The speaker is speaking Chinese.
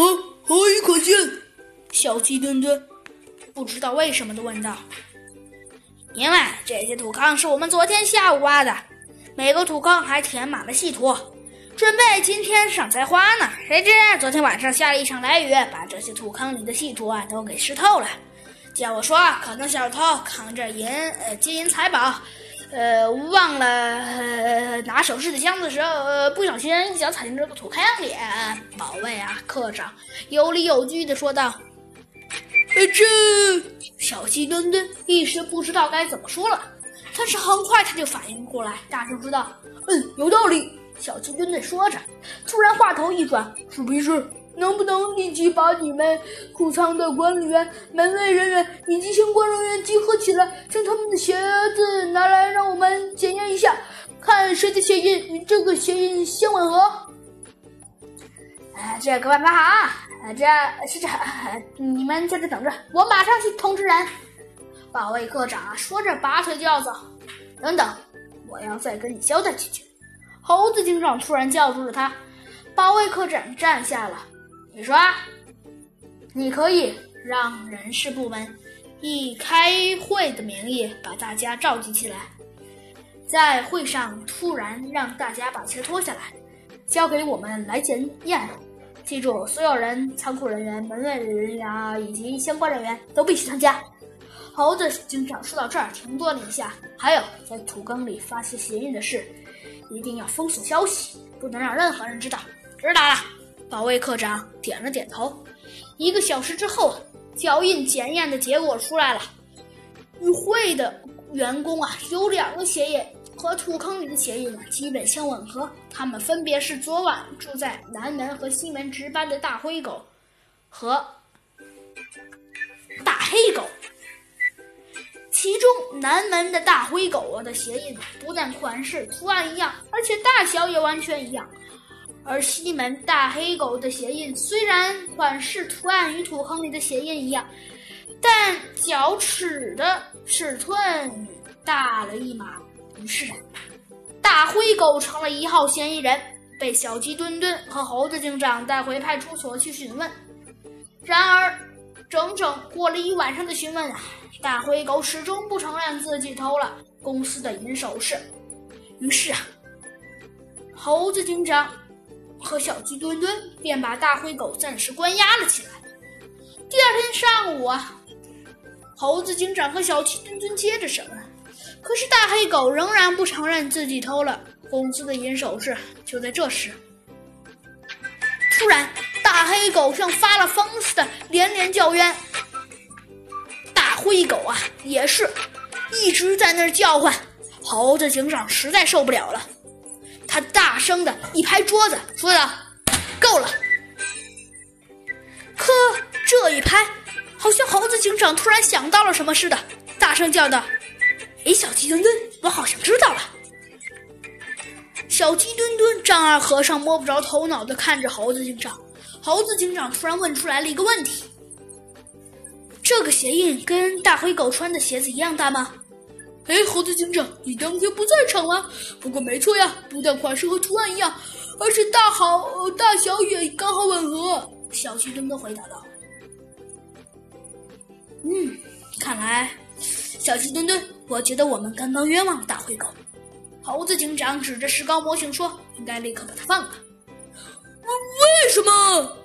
啊，何以可见？小鸡墩墩不知道为什么的问道：“因为这些土坑是我们昨天下午挖的，每个土坑还填满了细土，准备今天上栽花呢。谁知昨天晚上下了一场雷雨，把这些土坑里的细土啊都给湿透了。叫我说，可能小偷扛着银呃金银财宝。”呃，忘了呃、拿首饰的箱子的时候，呃，不小心一脚踩进这个土坑里。保卫啊，科长有理有据的说道：“呃，这小鸡墩墩一时不知道该怎么说了，但是很快他就反应过来，大声说道：‘嗯，有道理。’小鸡墩墩说着，突然话头一转，是不是？”能不能立即把你们库仓的管理员、门卫人员以及相关人员集合起来，将他们的鞋子拿来，看谁的鞋印与这个鞋印相吻合？哎，这个办法好啊！这是这，你们在这等着，我马上去通知人。保卫科长啊说着，拔腿就要走。等等，我要再跟你交代几句。猴子警长突然叫住了他。保卫科长站下了。你说，你可以让人事部门以开会的名义把大家召集起来，在会上突然让大家把鞋脱下来，交给我们来检验。记住，所有人、仓库人员、门卫人员啊，以及相关人员都必须参加。猴子警长说到这儿停顿了一下，还有在土坑里发现鞋印的事，一定要封锁消息，不能让任何人知道。知道了。保卫科长点了点头。一个小时之后，脚印检验的结果出来了。与会的员工啊，有两个鞋印和土坑里的鞋印基本相吻合。他们分别是昨晚住在南门和西门值班的大灰狗和大黑狗。其中，南门的大灰狗的鞋印不但款式、图案一样，而且大小也完全一样。而西门大黑狗的鞋印虽然款式图案与土坑里的鞋印一样，但脚尺的尺寸大了一码。于是，大灰狗成了一号嫌疑人，被小鸡墩墩和猴子警长带回派出所去询问。然而，整整过了一晚上的询问啊，大灰狗始终不承认自己偷了公司的银首饰。于是啊，猴子警长。和小鸡墩墩便把大灰狗暂时关押了起来。第二天上午啊，猴子警长和小鸡墩墩接着审问，可是大黑狗仍然不承认自己偷了公司的银首饰。就在这时，突然，大黑狗像发了疯似的连连叫冤。大灰狗啊，也是一直在那儿叫唤。猴子警长实在受不了了。他大声的一拍桌子，说道：“够了！”可这一拍，好像猴子警长突然想到了什么似的，大声叫道：“哎，小鸡墩墩，我好像知道了。”小鸡墩墩丈二和尚摸不着头脑的看着猴子警长。猴子警长突然问出来了一个问题：“这个鞋印跟大灰狗穿的鞋子一样大吗？”哎，猴子警长，你当天不在场吗？不过没错呀，不但款式和图案一样，而且大好大小也刚好吻合。小鸡墩墩回答道：“嗯，看来，小鸡墩墩我觉得我们刚刚冤枉了大灰狗。猴子警长指着石膏模型说应该立刻把它放了。为什么？